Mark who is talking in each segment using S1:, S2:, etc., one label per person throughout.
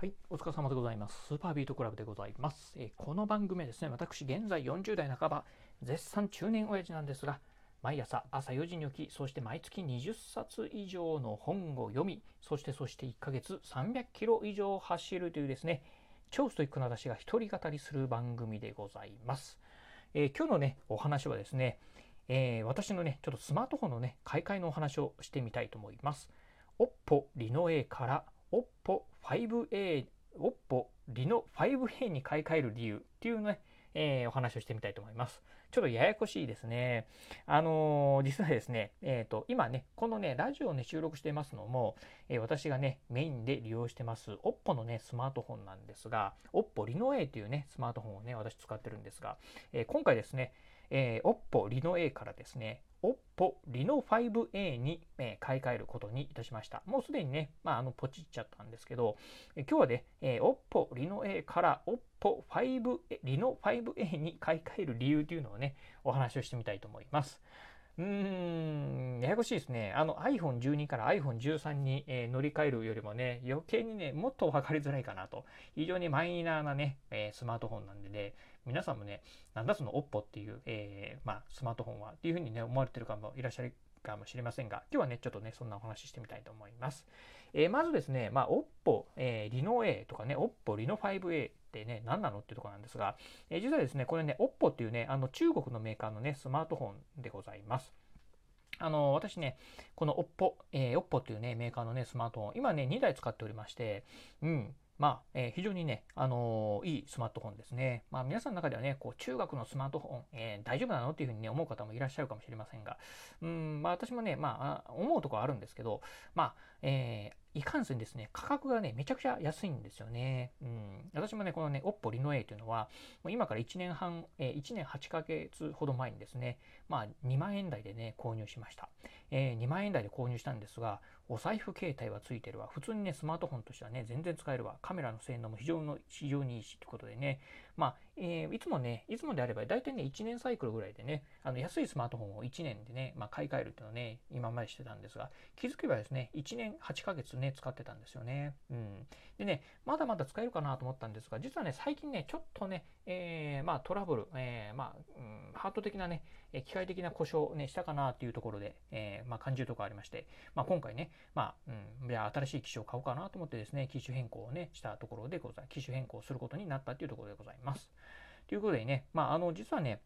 S1: はい、お疲れ様でございます。スーパービートクラブでございます。えー、この番組はですね、私、現在40代半ば、絶賛中年親父なんですが、毎朝朝4時に起き、そして毎月20冊以上の本を読み、そしてそして1ヶ月300キロ以上走るというですね、超ストイックな私が一人語りする番組でございます。えー、今日のね、お話はですね、えー、私のね、ちょっとスマートフォンのね、買い替えのお話をしてみたいと思います。Oppo Reno A から Oppo 5A、Oppo Reno 5A に買い替える理由っていうね、えー、お話をしてみたいと思います。ちょっとややこしいですね。あのー、実はですね、えっ、ー、と、今ね、このね、ラジオをね、収録していますのも、え私がね、メインで利用してます、Oppo のね、スマートフォンなんですが、Oppo Reno A というね、スマートフォンをね、私使ってるんですが、え今回ですね、え Oppo Reno A からですね、Oppo Reno 5A に、え、買い替えることにいたしました。もうすでにね、まあ、あのポチっちゃったんですけど、え今日はね、えー、Oppo Reno A から Oppo 5 Reno 5A に買い替える理由というのをね、お話をしてみたいと思います。うーん、ややこしいですね。あの iPhone12 から iPhone13 に、えー、乗り換えるよりもね、余計にね、もっと分かりづらいかなと。非常にマイナーなね、えー、スマートフォンなんでね、皆さんもね、なんだその OPPO っていう、えー、まあ、スマートフォンはっていうふうにね、思われてる方もいらっしゃるかもしれませんが、今日はね、ちょっとね、そんなお話ししてみたいと思います。えー、まずですね、まあ、OPPO、えー、Reno A とかね、OPPO Reno 5A ってね、何なのっていうところなんですが、えー、実はですね、これね、OPPO っていうね、あの中国のメーカーのね、スマートフォンでございます。あの、私ね、この OPPO、えー、OPPO っていうね、メーカーのね、スマートフォン、今ね、2台使っておりまして、うん、まあ、えー、非常にね、あのー、いいスマートフォンですね。まあ、皆さんの中ではね、こう、中学のスマートフォン、えー、大丈夫なのっていうふうにね、思う方もいらっしゃるかもしれませんが、うん、まあ、私もね、まあ、思うところあるんですけど、まあ、えいかんせんですね、価格がね、めちゃくちゃ安いんですよね。うん。私もね、このね、Oppo Reno A というのは、もう今から1年半、えー、1年8ヶ月ほど前にですね、まあ、2万円台でね、購入しました。えー、2万円台で購入したんですが、お財布携帯はついてるわ。普通にね、スマートフォンとしてはね、全然使えるわ。カメラの性能も非常の非常にいいし、ということでね、まあ、えー、いつもね、いつもであれば、大体ね、1年サイクルぐらいでね、あの安いスマートフォンを1年でね、まあ、買い替えるっていうのをね、今までしてたんですが、気づけばですね、1年8ヶ月ね、使ってたんですよね。うん。でね、まだまだ使えるかなと思ったんですが、実はね、最近ね、ちょっとね、えー、まあ、トラブル、えー、まあ、うん、ハート的なね、機械的な故障ね、したかなっていうところで、えー、まあ、感じるとこありまして、まあ、今回ね、まあ、うん、じゃあ新しい機種を買おうかなと思ってですね、機種変更をね、したところでございます。機種変更することになったっていうところでございます。ということでね、まあ、あの、実はね、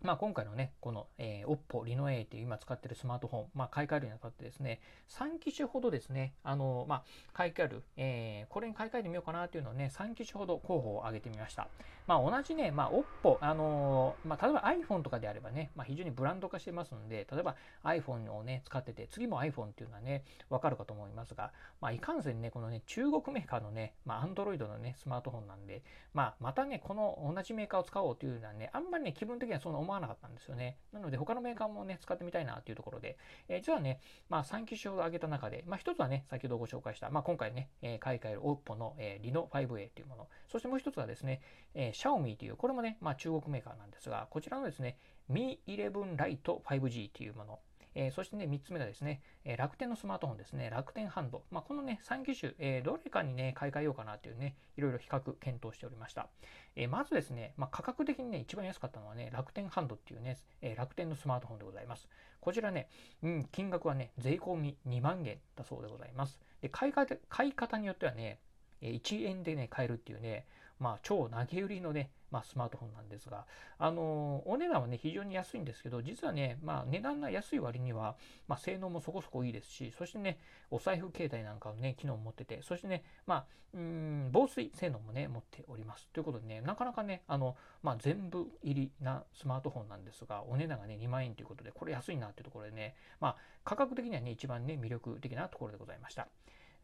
S1: まあ、今回のね、この、えー、Oppo Reno A っていう今使ってるスマートフォン、まあ、買い替えるにあたってですね、3機種ほどですね、あの、まあ、買い替える、えー、これに買い替えてみようかなっていうのをね、3機種ほど候補を挙げてみました。まあ、同じね、まあ、Oppo、あの、まあ、例えば iPhone とかであればね、まあ、非常にブランド化してますので、例えば iPhone をね、使ってて、次も iPhone っていうのはね、わかるかと思いますが、まあ、いかんせんね、このね、中国メーカーのね、まあ、Android のね、スマートフォンなんで、まあ、またね、この同じメーカーを使おうというのはね、あんまりね、気分的にはそんな思わなかったんですよね。なので、他のメーカーもね、使ってみたいなっていうところで、えー、実はね、まあ、3機種を挙げた中で、まあ、一つはね、先ほどご紹介した、まあ、今回ね、えー、買い替える OPPO の、えー、リノ 5A というもの、そしてもう1つはですね、えー、Xiaomi という、これもね、まあ、中国メーカーなんですが、こちらのですね、Mi 11 Lite 5G というもの、えー、そしてね、3つ目がですね、えー、楽天のスマートフォンですね、楽天ハンド。まあ、このね、3機種、えー、どれかにね、買い替えようかなというね、いろいろ比較、検討しておりました。えまずですね、まあ、価格的にね、一番安かったのはね、楽天ハンドっていうね、え楽天のスマートフォンでございます。こちらね、うん、金額はね、税込み2万円だそうでございます。で買い買い方によってはね、1円でね、買えるっていうね、まあ、超投げ売りのね、まあ、スマートフォンなんですが、あのお値段はね、非常に安いんですけど、実はね、まあ、値段が安い割には、まあ、性能もそこそこいいですし、そしてね、お財布携帯なんかのね、機能を持ってて、そしてね、まあ、うん、防水性能もね、持っております。ということでね、なかなかね、あの、まあ、全部入りなスマートフォンなんですが、お値段がね、2万円ということで、これ安いなっていうところでね、まあ、価格的にはね、一番ね、魅力的なところでございました。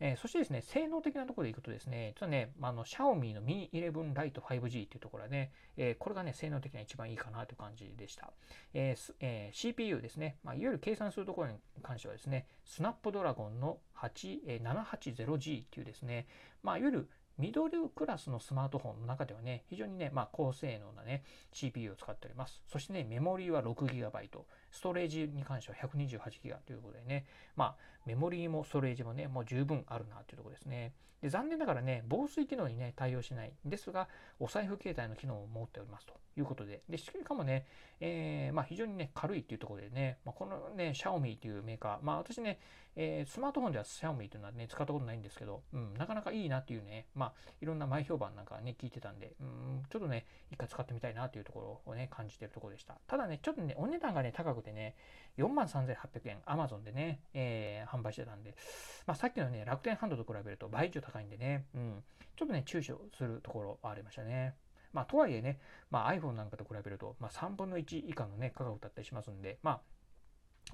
S1: えー、そしてですね、性能的なところでいくとですね、実はね、あの、Xiaomi の Mi 11 Lite 5G っていうところはね、えー、これがね、性能的には一番いいかなという感じでした。えーえー、CPU ですね、まあ、いわゆる計算するところに関してはですね、スナップドラゴンの8、えー、780G っていうですね、まあ、いわゆるミドルクラスのスマートフォンの中ではね、非常にね、まあ、高性能なね、CPU を使っております。そしてね、メモリーは 6GB、ストレージに関しては 128GB ということでね、まあ、メモリーもストレージもね、もう十分あるなというところですね。で残念ながらね、防水機能にね、対応しないですが、お財布携帯の機能を持っておりますということで、でしかもね、えー、まあ、非常にね、軽いっていうところでね、まあ、このね、シャオミというメーカー、まあ、私ね、えー、スマートフォンではシャオミというのはね、使ったことないんですけど、うん、なかなかいいなっていうね、まあまあ、いろんな前評判なんかね、聞いてたんで、うん、ちょっとね、一回使ってみたいなというところをね、感じてるところでした。ただね、ちょっとね、お値段がね、高くてね、43,800円、Amazon でね、えー、販売してたんで、まあ、さっきのね、楽天ハンドと比べると倍以上高いんでね、うん、ちょっとね、躊躇するところありましたね。まあ、とはいえね、まあ、iPhone なんかと比べると、まあ、3分の1以下のね、価格だったりしますんで、まあ、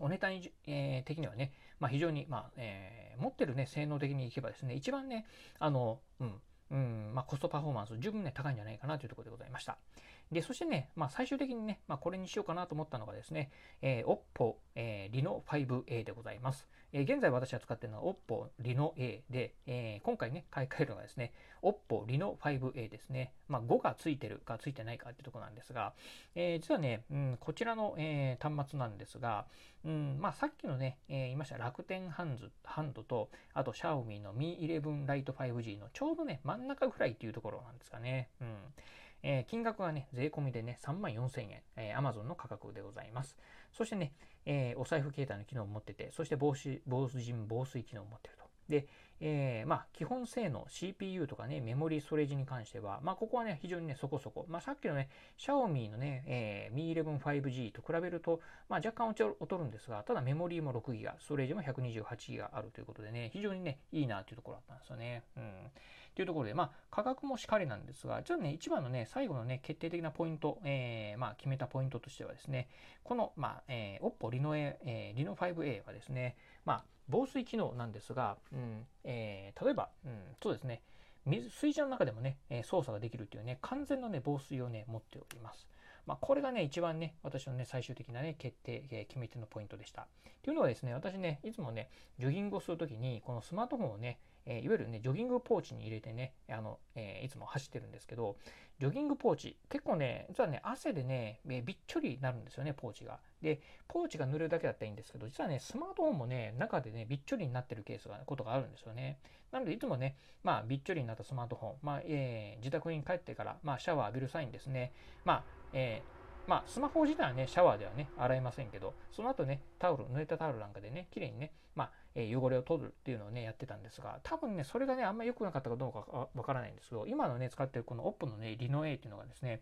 S1: お値段、えー、的にはね、まあ、非常に、まあえー、持ってるね、性能的にいけばですね、一番ね、あの、うん、うん、まあ、コストパフォーマンス十分ね、高いんじゃないかなというところでございました。で、そしてね、まあ、最終的にね、まあ、これにしようかなと思ったのがですね、えー、OPPO、えー、Reno 5A でございます。えー、現在私が使っているのは OPPO Reno A で、えー、今回ね、買い替えるのがですね、OPPO Reno 5A ですね。まあ、5がついてるかついてないかってとこなんですが、えー、実はね、うん、こちらの、えー、端末なんですが、うんまあ、さっきのね、えー、言いました楽天ハンズハンドと、あと Xiaomi の Mi 11 Lite 5G のちょうどね、真ん中ぐらいっていうところなんですかね。うんえー、金額はね、税込みでね、3万4000円、えー、Amazon の価格でございます。そしてね、えー、お財布携帯の機能を持ってて、そして防止、防塵、防水機能を持ってると。で、えー、まあ、基本性能、CPU とかね、メモリーストレージに関しては、まあ、ここはね、非常にね、そこそこ。まあ、さっきのね、Xiaomi のね、えー、Mi 11 5G と比べると、まあ、若干劣るんですが、ただメモリーも 6GB、ストレージも 128GB あるということでね、非常にね、いいなというところだったんですよね。うん。というところで、まあ、価格もしかりなんですが、ちょっとね、一番のね、最後のね、決定的なポイント、えー、まあ、決めたポイントとしてはですね、この、まあ、えー、Oppo Reno, A、えー、Reno 5A はですね、まあ、防水機能なんですが、うんえー、例えば、うん、そうですね、水水車の中でもね、操作ができるっていうね、完全なね、防水をね、持っております。まあ、これがね、一番ね、私のね、最終的なね、決定、えー、決め手のポイントでした。というのはですね、私ね、いつもね、ジョギングをするときに、このスマートフォンをね、えー、いわゆるね、ジョギングポーチに入れてね、あの、えー、いつも走ってるんですけど、ジョギングポーチ、結構ね、実はね、汗でね、えー、びっちょりになるんですよね、ポーチが。で、ポーチが濡れるだけだったらいいんですけど、実はね、スマートフォンもね、中でね、びっちょりになってるケースが、ことがあるんですよね。なので、いつもね、まあ、びっちょりになったスマートフォン、まあ、えー、自宅に帰ってから、まあ、シャワー浴びる際にですね、まあ、えーまあ、スマホ自体はね、シャワーではね、洗いませんけど、その後ね、タオル、濡れたタオルなんかでね、綺麗にね、まあ、え、汚れを取るっていうのをね、やってたんですが、多分ね、それがね、あんまり良くなかったかどうかわからないんですけど、今のね、使ってるこの OPPO のね、リノ A っていうのがですね、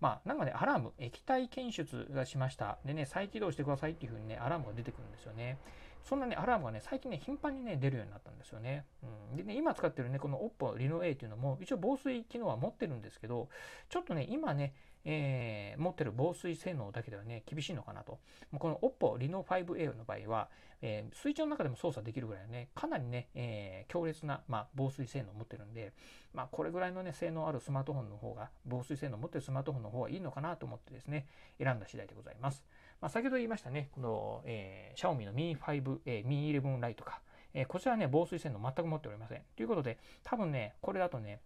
S1: まあ、なんかね、アラーム、液体検出がしました。でね、再起動してくださいっていう風にね、アラームが出てくるんですよね。そんなね、アラームがね、最近ね、頻繁にね、出るようになったんですよね。うん、でね、今使ってるね、この OPPO Reno A っていうのも、一応防水機能は持ってるんですけど、ちょっとね、今ね、えー、持ってる防水性能だけではね、厳しいのかなと。この OPPO Reno 5A の場合は、えー、水中の中でも操作できるぐらいね、かなりね、えー、強烈な、まあ、防水性能を持ってるんで、まあ、これぐらいのね、性能あるスマートフォンの方が、防水性能を持ってるスマートフォンの方がいいのかなと思ってですね、選んだ次第でございます。まあ、先ほど言いましたね、この、えー、Xiaomi の Mi 5、えー、Mi 11 Lite か、えー、こちらはね、防水性能全く持っておりません。ということで、多分ね、これだとね、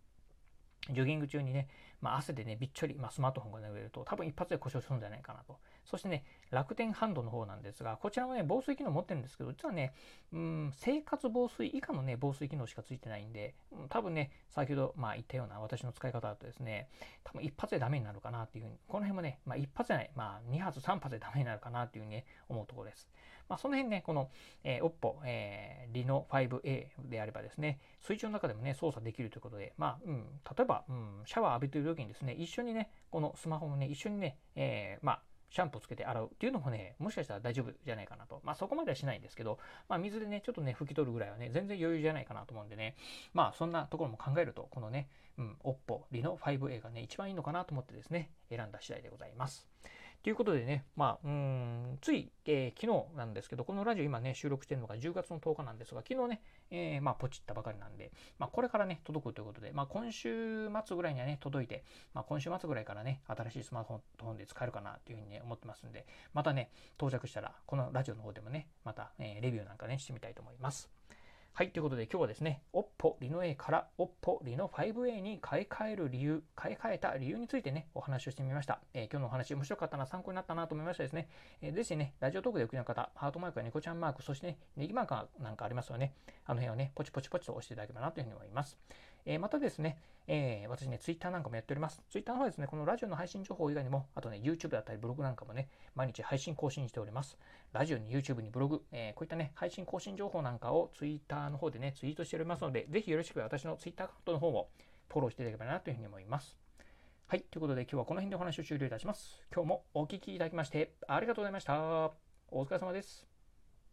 S1: ジョギング中にね、まあ、汗でね、びっちょり、まあ、スマートフォンが濡れると、多分一発で故障するんじゃないかなと。そしてね、楽天ハンドの方なんですが、こちらもね、防水機能持ってるんですけど、実はね、うん、生活防水以下のね、防水機能しかついてないんで、多分ね、先ほど、まあ、言ったような私の使い方だとですね、多分一発でダメになるかなっていうふうに、この辺もね、まあ、一発じゃない、まあ、2発、3発でダメになるかなっていうふうにね、思うところです。まあ、その辺ね、この、えー、OPPO、えー、Reno 5A であればですね、水中の中でもね、操作できるということで、まあ、うん、例えば、うん、シャワー浴びている時にですね、一緒にね、このスマホもね、一緒にね、えー、まあ、シャンプーつけて洗うっていうのもね、もしかしたら大丈夫じゃないかなと。まあそこまではしないんですけど、まあ水でね、ちょっとね、拭き取るぐらいはね、全然余裕じゃないかなと思うんでね、まあそんなところも考えると、このね、うん、OPPO Reno 5A がね、一番いいのかなと思ってですね、選んだ次第でございます。ということでね、まあ、うん、つい、えー、昨日なんですけど、このラジオ今ね、収録してるのが10月の10日なんですが、昨日ね、えー、まあ、ポチったばかりなんで、まあ、これからね、届くということで、まあ、今週末ぐらいにはね、届いて、まあ、今週末ぐらいからね、新しいスマートフォンで使えるかなというふうにね、思ってますんで、またね、到着したら、このラジオの方でもね、また、えー、レビューなんかね、してみたいと思います。はい、ということで今日はですね、Oppo Reno A から Oppo Reno 5A に買い替える理由、買い替えた理由についてね、お話をしてみました。えー、今日のお話面白かったな、参考になったなと思いましたですね。えー、ぜひね、ラジオトークでお聞きの方、ハートマークや猫ちゃんマーク、そしてね、ネギマークなんかありますよね。あの辺をね、ポチポチポチと押していただければなというふうに思います。えー、またですね、えー、私ね、ツイッターなんかもやっております。ツイッターの方はですね、このラジオの配信情報以外にも、あとね、YouTube だったりブログなんかもね、毎日配信更新しております。ラジオに YouTube にブログ、えー、こういったね、配信更新情報なんかをツイッターの方でね、ツイートしておりますので、ぜひよろしく私のツイッターアカウントの方もフォローしていただければなというふうに思います。はい、ということで今日はこの辺でお話を終了いたします。今日もお聴きいただきましてありがとうございました。お疲れ様です。